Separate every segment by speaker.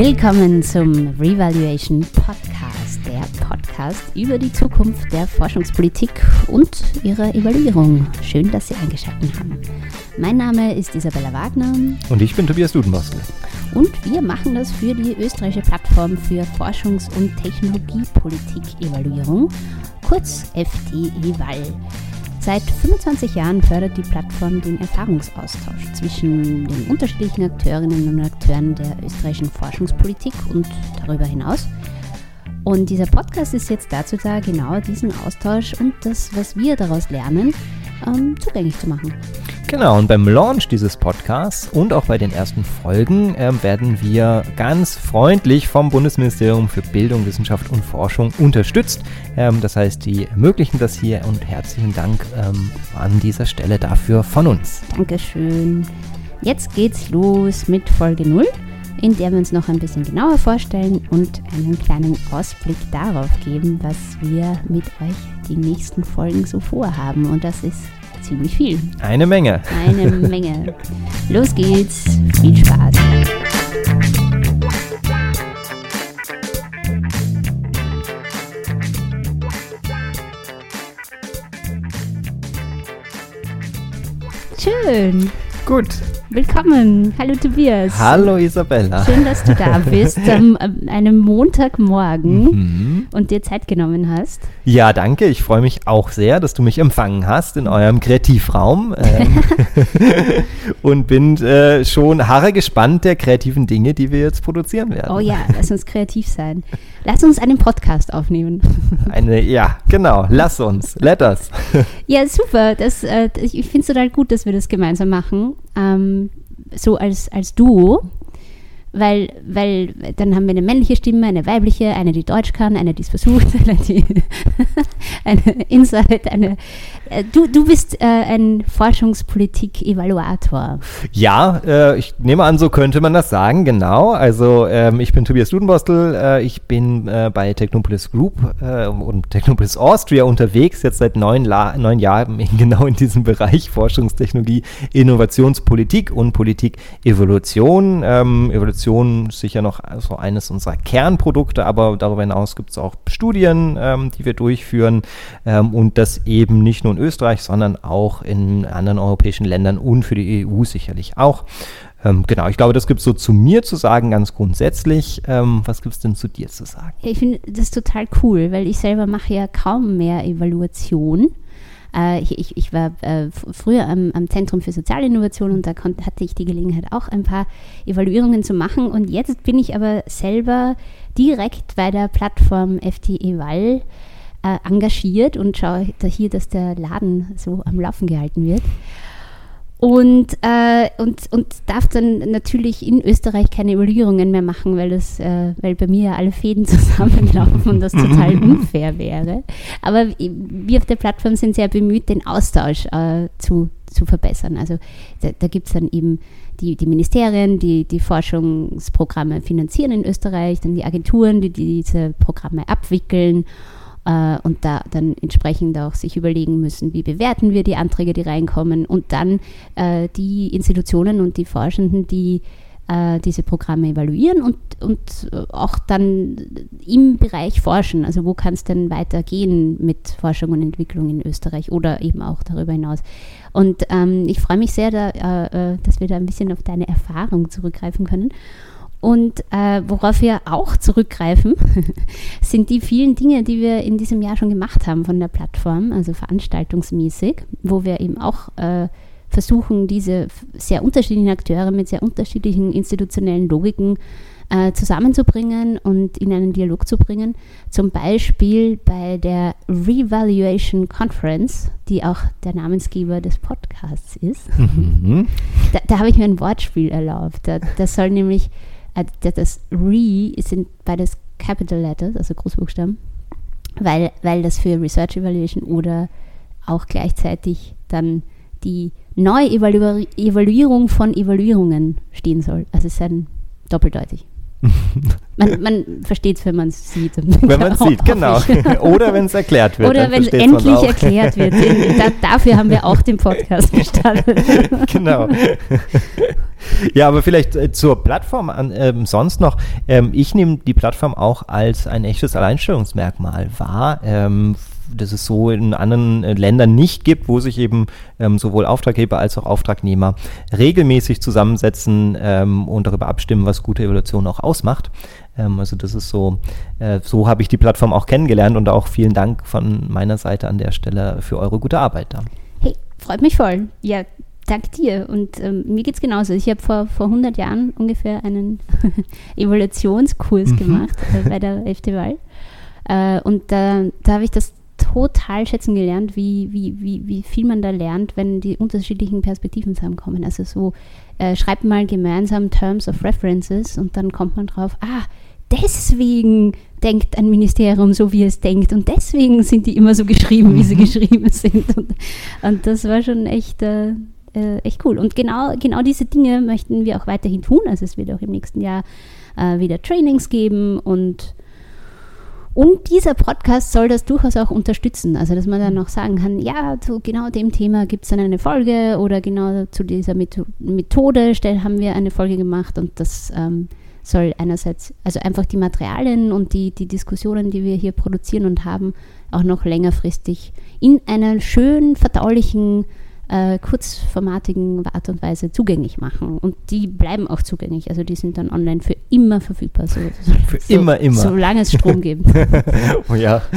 Speaker 1: Willkommen zum Revaluation Podcast, der Podcast über die Zukunft der Forschungspolitik und ihre Evaluierung. Schön, dass Sie eingeschaltet haben. Mein Name ist Isabella Wagner.
Speaker 2: Und ich bin Tobias Dudenbostel.
Speaker 1: Und wir machen das für die österreichische Plattform für Forschungs- und Technologiepolitik-Evaluierung, kurz FDEWAL. Seit 25 Jahren fördert die Plattform den Erfahrungsaustausch zwischen den unterschiedlichen Akteurinnen und Akteuren der österreichischen Forschungspolitik und darüber hinaus. Und dieser Podcast ist jetzt dazu da, genau diesen Austausch und das, was wir daraus lernen, ähm, zugänglich zu machen.
Speaker 2: Genau, und beim Launch dieses Podcasts und auch bei den ersten Folgen äh, werden wir ganz freundlich vom Bundesministerium für Bildung, Wissenschaft und Forschung unterstützt. Ähm, das heißt, die ermöglichen das hier und herzlichen Dank ähm, an dieser Stelle dafür von uns.
Speaker 1: Dankeschön. Jetzt geht's los mit Folge 0, in der wir uns noch ein bisschen genauer vorstellen und einen kleinen Ausblick darauf geben, was wir mit euch die nächsten Folgen so vorhaben. Und das ist ziemlich viel.
Speaker 2: Eine Menge.
Speaker 1: Eine Menge. Los geht's. Viel Spaß. Schön.
Speaker 2: Gut.
Speaker 1: Willkommen. Hallo Tobias.
Speaker 2: Hallo Isabella.
Speaker 1: Schön, dass du da bist am einem Montagmorgen mhm. und dir Zeit genommen hast.
Speaker 2: Ja, danke. Ich freue mich auch sehr, dass du mich empfangen hast in eurem Kreativraum ähm, und bin äh, schon harre gespannt der kreativen Dinge, die wir jetzt produzieren werden.
Speaker 1: Oh ja, lass uns kreativ sein. Lass uns einen Podcast aufnehmen.
Speaker 2: Eine, ja, genau. Lass uns. Let us.
Speaker 1: ja, super. Das, äh, ich finde es total gut, dass wir das gemeinsam machen. Ähm, so als, als Duo weil, weil dann haben wir eine männliche Stimme, eine weibliche, eine, die Deutsch kann, eine, die es versucht, eine, die eine Insight, eine. Äh, du, du bist äh, ein Forschungspolitik-Evaluator.
Speaker 2: Ja, äh, ich nehme an, so könnte man das sagen, genau. Also ähm, ich bin Tobias Dudenbostel, äh, ich bin äh, bei Technopolis Group äh, und Technopolis Austria unterwegs, jetzt seit neun, neun Jahren genau in diesem Bereich Forschungstechnologie, Innovationspolitik und Politik-Evolution. Ähm, Evolution Evolution sicher noch so eines unserer Kernprodukte, aber darüber hinaus gibt es auch Studien, ähm, die wir durchführen ähm, und das eben nicht nur in Österreich, sondern auch in anderen europäischen Ländern und für die EU sicherlich auch. Ähm, genau, ich glaube, das gibt es so zu mir zu sagen, ganz grundsätzlich. Ähm, was gibt es denn zu dir zu sagen?
Speaker 1: Ich finde das total cool, weil ich selber mache ja kaum mehr Evaluation. Äh, ich, ich, war äh, früher am, am, Zentrum für Sozialinnovation und da konnte, hatte ich die Gelegenheit, auch ein paar Evaluierungen zu machen. Und jetzt bin ich aber selber direkt bei der Plattform FTE Wall äh, engagiert und schaue hier, dass der Laden so am Laufen gehalten wird und, äh, und, und darf dann natürlich in Österreich keine Evaluierungen mehr machen, weil, das, äh, weil bei mir ja alle Fäden zusammenlaufen und das total unfair wäre. Aber wir auf der Plattform sind sehr bemüht, den Austausch äh, zu, zu verbessern. Also da, da gibt es dann eben die, die Ministerien, die die Forschungsprogramme finanzieren in Österreich, dann die Agenturen, die diese Programme abwickeln äh, und da dann entsprechend auch sich überlegen müssen, wie bewerten wir die Anträge, die reinkommen und dann äh, die Institutionen und die Forschenden, die äh, diese Programme evaluieren und, und auch dann im Bereich forschen. Also wo kann es denn weitergehen mit Forschung und Entwicklung in Österreich oder eben auch darüber hinaus. Und ähm, ich freue mich sehr, da, äh, äh dass wir da ein bisschen auf deine Erfahrung zurückgreifen können. Und äh, worauf wir auch zurückgreifen, sind die vielen Dinge, die wir in diesem Jahr schon gemacht haben von der Plattform, also veranstaltungsmäßig, wo wir eben auch äh, versuchen, diese sehr unterschiedlichen Akteure mit sehr unterschiedlichen institutionellen Logiken äh, zusammenzubringen und in einen Dialog zu bringen. Zum Beispiel bei der Revaluation Conference, die auch der Namensgeber des Podcasts ist. Mhm. Da, da habe ich mir ein Wortspiel erlaubt. Da, das soll nämlich das Re sind beides Capital Letters, also Großbuchstaben, weil, weil das für Research Evaluation oder auch gleichzeitig dann die Neuevaluierung von Evaluierungen stehen soll. Also es ist ein doppeldeutig. Man, man versteht es, wenn man es sieht.
Speaker 2: Wenn man es sieht, genau. Oder wenn es erklärt wird.
Speaker 1: Oder wenn es endlich erklärt wird. Da, dafür haben wir auch den Podcast gestartet.
Speaker 2: genau. Ja, aber vielleicht äh, zur Plattform an, ähm, sonst noch. Ähm, ich nehme die Plattform auch als ein echtes Alleinstellungsmerkmal wahr. Ähm, das es so in anderen äh, Ländern nicht gibt, wo sich eben ähm, sowohl Auftraggeber als auch Auftragnehmer regelmäßig zusammensetzen ähm, und darüber abstimmen, was gute Evaluation auch ausmacht. Ähm, also das ist so, äh, so habe ich die Plattform auch kennengelernt und auch vielen Dank von meiner Seite an der Stelle für eure gute Arbeit da.
Speaker 1: Hey, freut mich voll. Ja, dank dir. Und ähm, mir geht es genauso. Ich habe vor, vor 100 Jahren ungefähr einen Evaluationskurs mhm. gemacht äh, bei der FT Wahl. Äh, und da, da habe ich das total schätzen gelernt, wie, wie, wie, wie viel man da lernt, wenn die unterschiedlichen Perspektiven zusammenkommen. Also so, äh, schreibt mal gemeinsam Terms of References und dann kommt man drauf, ah, deswegen denkt ein Ministerium so, wie es denkt und deswegen sind die immer so geschrieben, wie sie mhm. geschrieben sind. Und, und das war schon echt, äh, äh, echt cool. Und genau, genau diese Dinge möchten wir auch weiterhin tun. Also es wird auch im nächsten Jahr äh, wieder Trainings geben und und dieser Podcast soll das durchaus auch unterstützen. Also, dass man dann noch sagen kann, ja, zu genau dem Thema gibt es dann eine Folge oder genau zu dieser Methode haben wir eine Folge gemacht und das ähm, soll einerseits, also einfach die Materialien und die, die Diskussionen, die wir hier produzieren und haben, auch noch längerfristig in einer schön verdaulichen äh, kurzformatigen Art und Weise zugänglich machen. Und die bleiben auch zugänglich. Also die sind dann online für immer verfügbar. So,
Speaker 2: für so, immer, immer.
Speaker 1: Solange es Strom gibt.
Speaker 2: oh ja.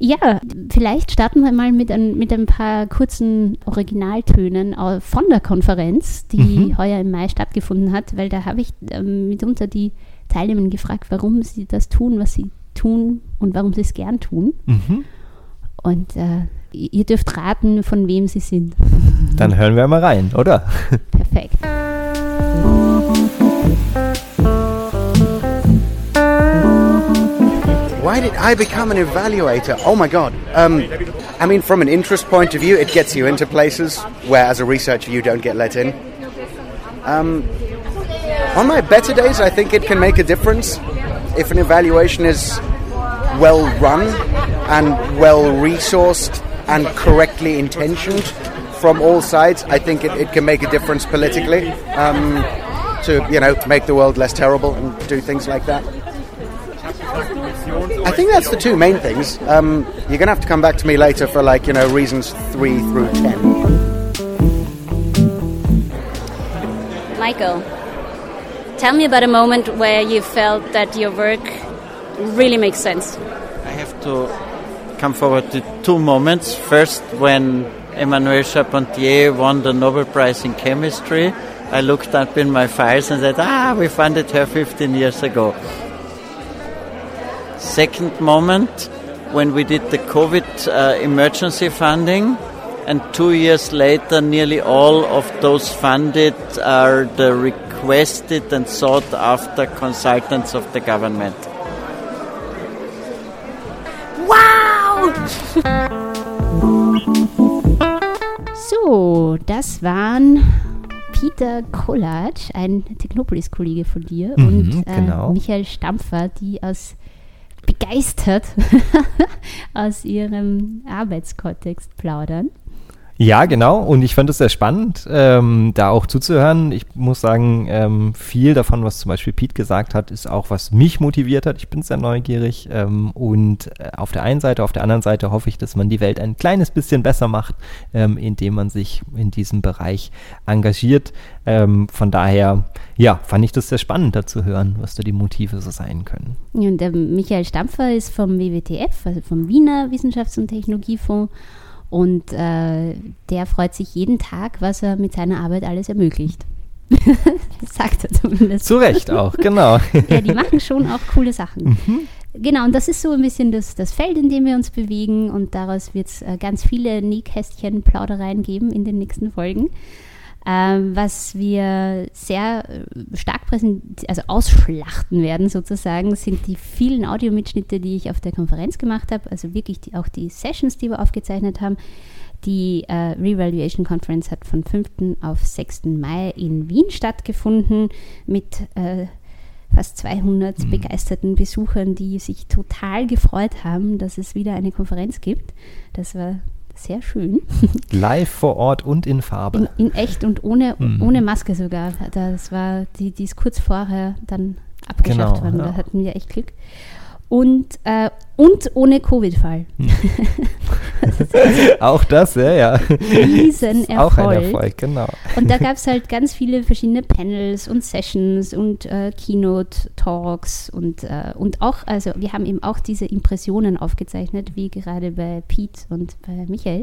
Speaker 1: Ja, vielleicht starten wir mal mit ein, mit ein paar kurzen Originaltönen von der Konferenz, die mhm. heuer im Mai stattgefunden hat, weil da habe ich ähm, mitunter die Teilnehmer gefragt, warum sie das tun, was sie tun und warum sie es gern tun. Mhm. Und äh, ihr dürft raten, von wem sie sind.
Speaker 2: Dann hören wir mal rein, oder?
Speaker 1: Perfekt.
Speaker 3: Why did I become an evaluator? Oh my god. Um, I mean, from an interest point of view, it gets you into places where, as a researcher, you don't get let in. Um, on my better days, I think it can make a difference if an evaluation is well run and well resourced and correctly intentioned from all sides, I think it, it can make a difference politically um, to you know make the world less terrible and do things like that. I think that's the two main things. Um, you're gonna have to come back to me later for like you know reasons three through ten.
Speaker 4: Michael, tell me about a moment where you felt that your work really makes sense.
Speaker 5: I have to come forward to two moments. First, when Emmanuel Charpentier won the Nobel Prize in Chemistry, I looked up in my files and said, ah, we funded her 15 years ago. Second moment, when we did the COVID uh, emergency funding, and two years later, nearly all of those funded are the requested and sought after consultants of the government.
Speaker 1: So, das waren Peter Kollatsch, ein Technopolis-Kollege von dir, mhm, und äh, genau. Michael Stampfer, die aus begeistert aus ihrem Arbeitskontext plaudern.
Speaker 2: Ja, genau. Und ich fand es sehr spannend, ähm, da auch zuzuhören. Ich muss sagen, ähm, viel davon, was zum Beispiel Pete gesagt hat, ist auch, was mich motiviert hat. Ich bin sehr neugierig. Ähm, und äh, auf der einen Seite, auf der anderen Seite hoffe ich, dass man die Welt ein kleines bisschen besser macht, ähm, indem man sich in diesem Bereich engagiert. Ähm, von daher, ja, fand ich das sehr spannend, da zu hören, was da die Motive so sein können.
Speaker 1: Und der Michael Stampfer ist vom WWTF, also vom Wiener Wissenschafts- und Technologiefonds. Und äh, der freut sich jeden Tag, was er mit seiner Arbeit alles ermöglicht. Sagt er zumindest.
Speaker 2: Zu Recht auch, genau.
Speaker 1: ja, die machen schon auch coole Sachen. Mhm. Genau, und das ist so ein bisschen das, das Feld, in dem wir uns bewegen. Und daraus wird es äh, ganz viele Nähkästchen-Plaudereien geben in den nächsten Folgen. Ähm, was wir sehr äh, stark präsent also ausschlachten werden sozusagen, sind die vielen Audiomitschnitte, die ich auf der Konferenz gemacht habe, also wirklich die, auch die Sessions, die wir aufgezeichnet haben. Die äh, Revaluation Conference hat von 5. auf 6. Mai in Wien stattgefunden mit äh, fast 200 mhm. begeisterten Besuchern, die sich total gefreut haben, dass es wieder eine Konferenz gibt. Das war sehr schön.
Speaker 2: Live vor Ort und in Farbe.
Speaker 1: In, in echt und ohne,
Speaker 2: Mhm.
Speaker 1: ohne Maske sogar. Das war, die, die ist kurz vorher dann abgeschafft
Speaker 2: Genau,
Speaker 1: worden.
Speaker 2: ja.
Speaker 1: Da hatten wir echt Glück. Und, äh, und ohne Covid-Fall.
Speaker 2: Auch das, ja, ja.
Speaker 1: Riesenerfolg.
Speaker 2: Auch ein Erfolg, genau.
Speaker 1: Und da gab es halt ganz viele verschiedene Panels und Sessions und äh, Keynote-Talks und, äh, und auch, also wir haben eben auch diese Impressionen aufgezeichnet, wie gerade bei Pete und bei Michael.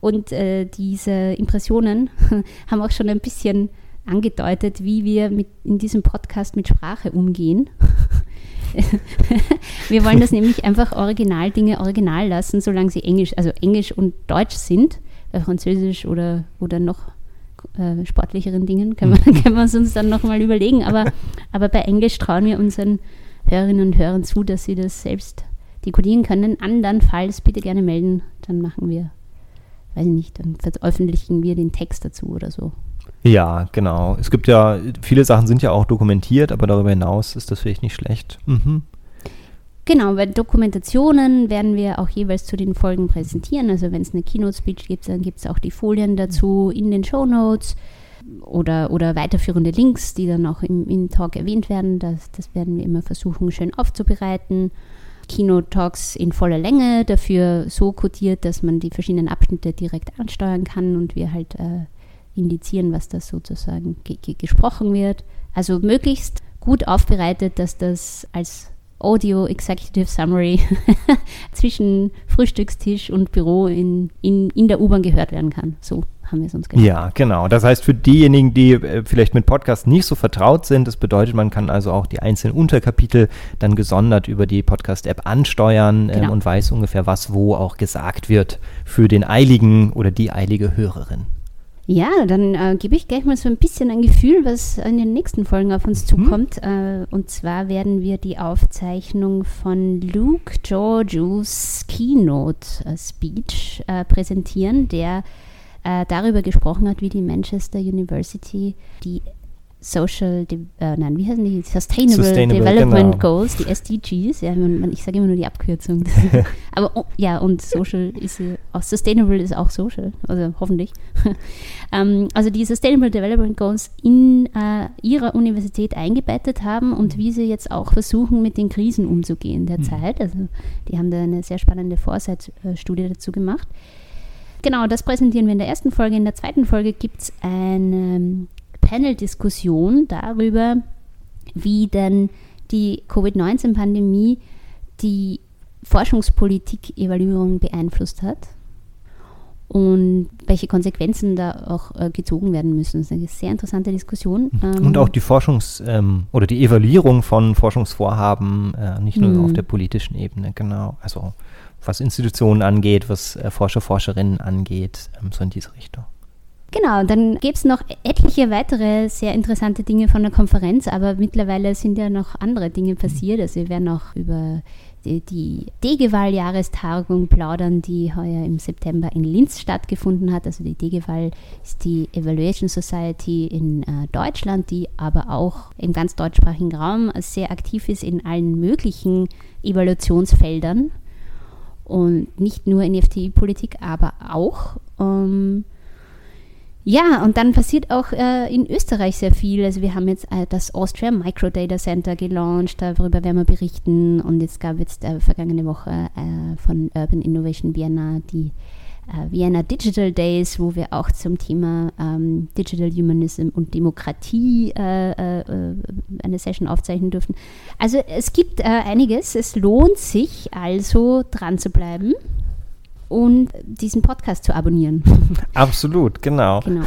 Speaker 1: Und äh, diese Impressionen haben auch schon ein bisschen angedeutet, wie wir mit, in diesem Podcast mit Sprache umgehen. wir wollen das nämlich einfach Originaldinge original lassen, solange sie Englisch, also Englisch und Deutsch sind. Bei Französisch oder, oder noch äh, sportlicheren Dingen können wir, können wir es uns dann nochmal überlegen. Aber, aber bei Englisch trauen wir unseren Hörerinnen und Hörern zu, dass sie das selbst dekodieren können. Andernfalls bitte gerne melden, dann machen wir, weiß ich nicht, dann veröffentlichen wir den Text dazu oder so.
Speaker 2: Ja, genau. Es gibt ja, viele Sachen sind ja auch dokumentiert, aber darüber hinaus ist das vielleicht nicht schlecht. Mhm.
Speaker 1: Genau, bei Dokumentationen werden wir auch jeweils zu den Folgen präsentieren. Also wenn es eine Keynote-Speech gibt, dann gibt es auch die Folien dazu in den Show Notes oder, oder weiterführende Links, die dann auch im, im Talk erwähnt werden. Das, das werden wir immer versuchen, schön aufzubereiten. Keynote-Talks in voller Länge, dafür so codiert, dass man die verschiedenen Abschnitte direkt ansteuern kann und wir halt äh, indizieren, was das sozusagen ge ge gesprochen wird. Also möglichst gut aufbereitet, dass das als Audio Executive Summary zwischen Frühstückstisch und Büro in, in, in der U-Bahn gehört werden kann. So haben wir es uns gedacht.
Speaker 2: Ja, genau. Das heißt, für diejenigen, die äh, vielleicht mit Podcasts nicht so vertraut sind, das bedeutet, man kann also auch die einzelnen Unterkapitel dann gesondert über die Podcast-App ansteuern ähm,
Speaker 1: Genau.
Speaker 2: und weiß ungefähr, was wo auch gesagt wird für den eiligen oder die eilige Hörerin.
Speaker 1: Ja, dann äh, gebe ich gleich mal so ein bisschen ein Gefühl, was in den nächsten Folgen auf uns zukommt. Äh, und zwar werden wir die Aufzeichnung von Luke Georgious Keynote äh, Speech äh, präsentieren, der äh, darüber gesprochen hat, wie die Manchester University die Social, De äh, nein, wie heißen die? Sustainable,
Speaker 2: Sustainable,
Speaker 1: Development
Speaker 2: genau.
Speaker 1: Goals, die SDGs. Ja, man, ich sage immer nur die Abkürzung. Aber oh, ja, und Social ist äh, auch Sustainable ist auch Social, also hoffentlich. ähm, also die Sustainable Development Goals in äh, ihrer Universität eingebettet haben und wie sie jetzt auch versuchen, mit den Krisen umzugehen derzeit. Also die haben da eine sehr spannende Foresight-Studie dazu gemacht. Genau, das präsentieren wir in der ersten Folge. In der zweiten Folge gibt es eine Panel-Diskussion darüber, wie denn die Covid-19-Pandemie die Forschungspolitik-Evaluierung beeinflusst hat und welche Konsequenzen da auch äh, gezogen werden müssen. Das ist eine sehr interessante Diskussion. Ähm,
Speaker 2: Und auch die Forschungs- ähm, oder die Evaluierung von Forschungsvorhaben, äh, nicht nur
Speaker 1: Mhm.
Speaker 2: auf der politischen Ebene, genau. Also was Institutionen angeht, was äh, Forscher, Forscherinnen angeht, ähm, so in diese Richtung.
Speaker 1: Genau, dann gäbe es noch etliche weitere sehr interessante Dinge von der Konferenz, aber mittlerweile sind ja noch andere Dinge passiert. Also wir werden auch über die, die Degeval-Jahrestagung plaudern, die heuer im September in Linz stattgefunden hat. Also die Degeval ist die Evaluation Society in äh, Deutschland, die aber auch im ganz deutschsprachigen Raum sehr aktiv ist in allen möglichen Evaluationsfeldern und nicht nur in FTI-Politik, aber auch. Ähm, ja, und dann passiert auch äh, in Österreich sehr viel. Also wir haben jetzt äh, das Austria Microdata Center gelauncht, darüber werden wir berichten. Und jetzt gab es äh, vergangene Woche äh, von Urban Innovation Vienna die äh, Vienna Digital Days, wo wir auch zum Thema ähm, Digital Humanism und Demokratie äh, eine Session aufzeichnen dürfen. Also es gibt einiges. Es lohnt sich also dran zu bleiben und diesen Podcast zu abonnieren.
Speaker 2: Absolut, genau.
Speaker 1: Genau.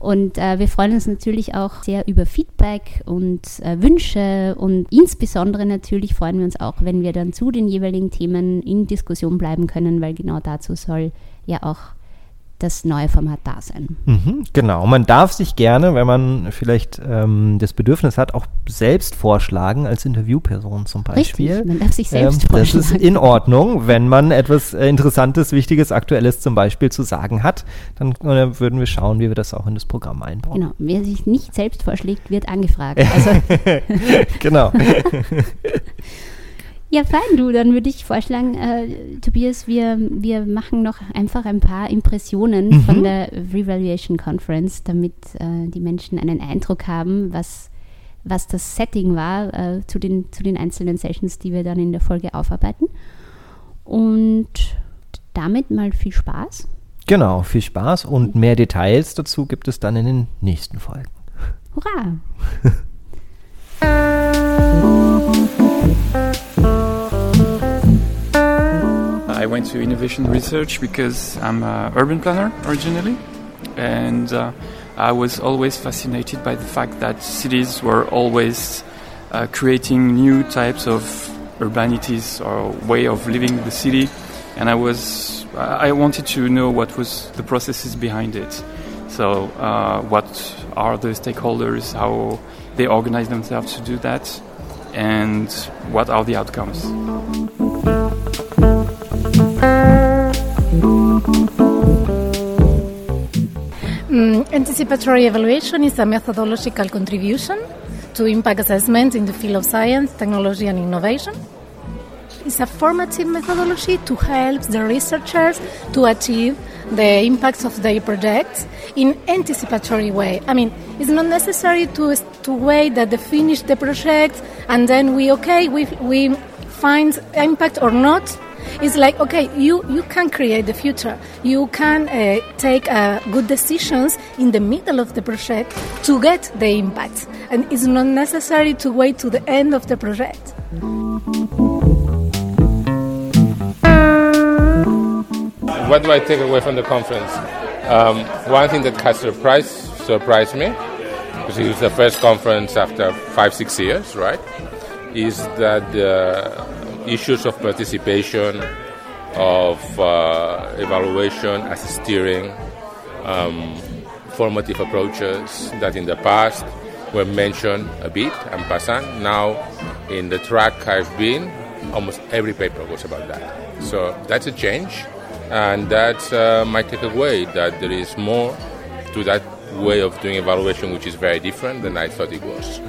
Speaker 1: Und äh, wir freuen uns natürlich auch sehr über Feedback und äh, Wünsche und insbesondere natürlich freuen wir uns auch, wenn wir dann zu den jeweiligen Themen in Diskussion bleiben können, weil genau dazu soll ja auch das neue Format da sein.
Speaker 2: Mhm, genau. Man darf sich gerne, wenn man vielleicht ähm, das Bedürfnis hat, auch selbst vorschlagen als Interviewperson zum Beispiel.
Speaker 1: Richtig, man darf sich selbst
Speaker 2: ähm, Das ist
Speaker 1: vorschlagen.
Speaker 2: in Ordnung, wenn man etwas äh, Interessantes, Wichtiges, Aktuelles zum Beispiel zu sagen hat. Dann äh, würden wir schauen, wie wir das auch in das Programm einbauen.
Speaker 1: Genau, wer sich nicht selbst vorschlägt, wird angefragt. Also
Speaker 2: genau.
Speaker 1: Ja, fein, du. Dann würde ich vorschlagen, äh, Tobias, wir, wir machen noch einfach ein paar Impressionen
Speaker 2: Mhm.
Speaker 1: von der Revaluation Conference, damit äh, die Menschen einen Eindruck haben, was, was das Setting war äh, zu, den, zu den einzelnen Sessions, die wir dann in der Folge aufarbeiten. Und damit mal viel Spaß.
Speaker 2: Genau, viel Spaß und mehr Details dazu gibt es dann in den nächsten Folgen.
Speaker 1: Hurra!
Speaker 6: I went to innovation research because I'm an urban planner originally, and uh, I was always fascinated by the fact that cities were always uh, creating new types of urbanities or way of living the city, and I was I wanted to know what was the processes behind it. So, uh, what are the stakeholders? How they organize themselves to do that, and what are the outcomes?
Speaker 7: Anticipatory evaluation is a methodological contribution to impact assessment in the field of science, technology, and innovation. It's a formative methodology to help the researchers to achieve the impacts of their projects in anticipatory way. I mean, it's not necessary to to wait that they finish the project and then we okay we we find impact or not. It's like okay, you you can create the future. You can uh, take uh, good decisions in the middle of the project to get the impact, and it's not necessary to wait to the end of the project.
Speaker 8: What do I take away from the conference? Um, one thing that has surprised surprised me, because it was the first conference after five six years, right? Is that the issues of participation, of uh, evaluation as steering, um, formative approaches that in the past were mentioned a bit and passant. Now, in the track I've been, almost every paper was about that. So that's a change, and that's uh, my takeaway that there is more to that way of doing evaluation, which is very different than I thought it was.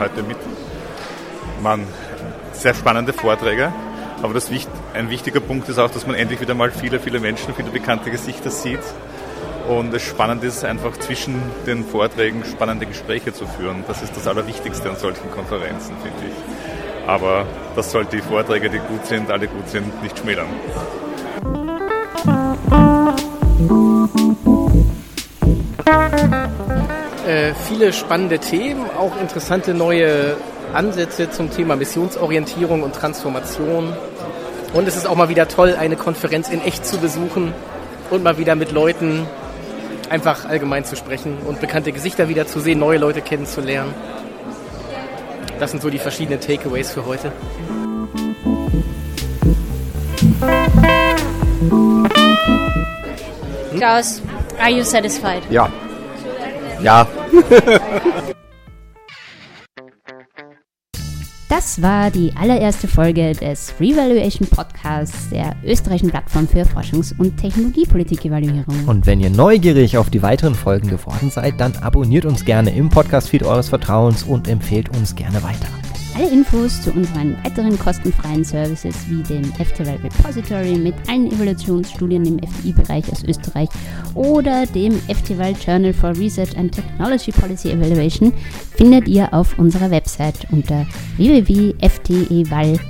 Speaker 9: Heute mit. Man, sehr spannende Vorträge, aber das, ein wichtiger Punkt ist auch, dass man endlich wieder mal viele, viele Menschen, viele bekannte Gesichter sieht. Und es spannend ist, einfach zwischen den Vorträgen spannende Gespräche zu führen. Das ist das Allerwichtigste an solchen Konferenzen, finde ich. Aber das sollte die Vorträge, die gut sind, alle gut sind, nicht schmälern.
Speaker 10: Äh, viele spannende Themen, auch interessante neue Ansätze zum Thema Missionsorientierung und Transformation. Und es ist auch mal wieder toll, eine Konferenz in echt zu besuchen und mal wieder mit Leuten einfach allgemein zu sprechen und bekannte Gesichter wieder zu sehen, neue Leute kennenzulernen. Das sind so die verschiedenen Takeaways für heute.
Speaker 4: Klaus, are you satisfied?
Speaker 2: Ja. Ja.
Speaker 1: Das war die allererste Folge des Revaluation Podcasts der österreichischen Plattform für Forschungs- und Technologiepolitik-Evaluierung.
Speaker 2: Und wenn ihr neugierig auf die weiteren Folgen geworden seid, dann abonniert uns gerne im Podcast-Feed eures Vertrauens und empfehlt uns gerne weiter.
Speaker 1: Alle Infos zu unseren weiteren kostenfreien Services wie dem FTWL Repository mit allen Evaluationsstudien im FDI-Bereich aus Österreich oder dem FTWL Journal for Research and Technology Policy Evaluation findet ihr auf unserer Website unter www.fteval.at.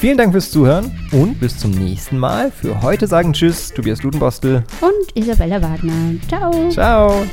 Speaker 2: Vielen Dank fürs Zuhören und bis zum nächsten Mal. Für heute sagen Tschüss, Tobias Ludenbostel.
Speaker 1: Und Isabella Wagner. Ciao.
Speaker 2: Ciao.